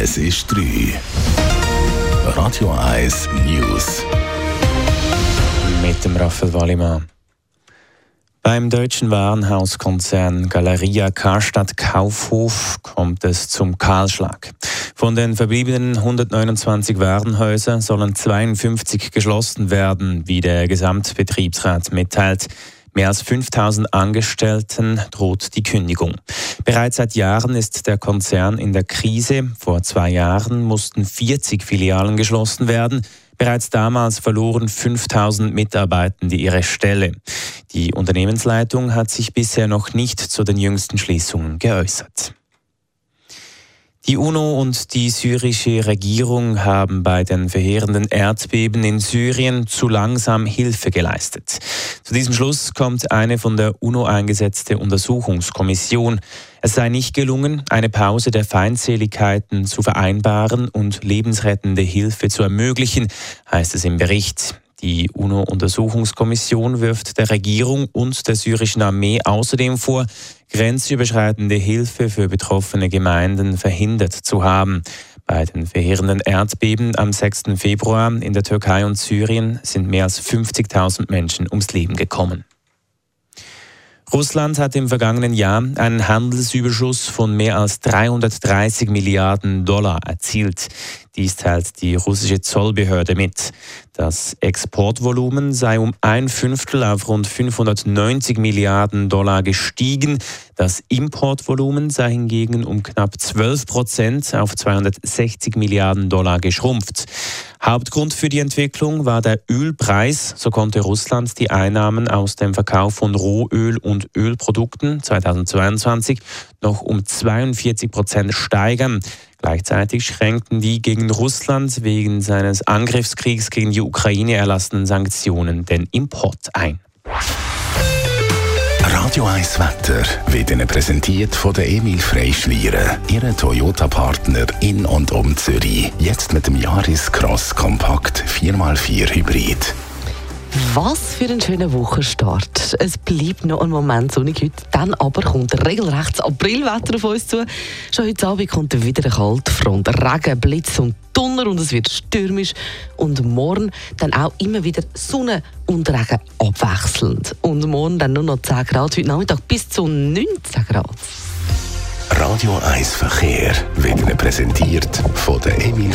Es ist 3. Radio 1 News. Mit dem Raphael Wallimann. Beim deutschen Warenhauskonzern Galeria Karstadt Kaufhof kommt es zum Kahlschlag. Von den verbliebenen 129 Warenhäusern sollen 52 geschlossen werden, wie der Gesamtbetriebsrat mitteilt. Mehr als 5000 Angestellten droht die Kündigung. Bereits seit Jahren ist der Konzern in der Krise. Vor zwei Jahren mussten 40 Filialen geschlossen werden. Bereits damals verloren 5000 Mitarbeitende ihre Stelle. Die Unternehmensleitung hat sich bisher noch nicht zu den jüngsten Schließungen geäußert. Die UNO und die syrische Regierung haben bei den verheerenden Erdbeben in Syrien zu langsam Hilfe geleistet. Zu diesem Schluss kommt eine von der UNO eingesetzte Untersuchungskommission. Es sei nicht gelungen, eine Pause der Feindseligkeiten zu vereinbaren und lebensrettende Hilfe zu ermöglichen, heißt es im Bericht. Die UNO-Untersuchungskommission wirft der Regierung und der syrischen Armee außerdem vor, grenzüberschreitende Hilfe für betroffene Gemeinden verhindert zu haben. Bei den verheerenden Erdbeben am 6. Februar in der Türkei und Syrien sind mehr als 50.000 Menschen ums Leben gekommen. Russland hat im vergangenen Jahr einen Handelsüberschuss von mehr als 330 Milliarden Dollar erzielt. Dies teilt die russische Zollbehörde mit. Das Exportvolumen sei um ein Fünftel auf rund 590 Milliarden Dollar gestiegen. Das Importvolumen sei hingegen um knapp 12 Prozent auf 260 Milliarden Dollar geschrumpft. Hauptgrund für die Entwicklung war der Ölpreis. So konnte Russland die Einnahmen aus dem Verkauf von Rohöl und Ölprodukten 2022 noch um 42 Prozent steigern. Gleichzeitig schränkten die gegen Russland wegen seines Angriffskriegs gegen die Ukraine erlassenen Sanktionen den Import ein. Radio 1 Wetter wird Ihnen präsentiert von der Emil Freischlieren, Ihrem Toyota-Partner in und um Zürich. Jetzt mit dem Yaris Cross Kompakt 4x4 Hybrid. Was für ein schöner Wochenstart. Es bleibt noch ein Moment sonnig heute, dann aber kommt regelrecht Aprilwetter auf uns zu. Schon heute Abend kommt wieder eine kalte Front. Regen, Blitz und Donner und es wird stürmisch. Und morgen dann auch immer wieder Sonne und Regen abwechselnd. Und morgen dann nur noch 10 Grad, heute Nachmittag bis zu 19 Grad. Radio 1 Verkehr wird Ihnen präsentiert von der Emil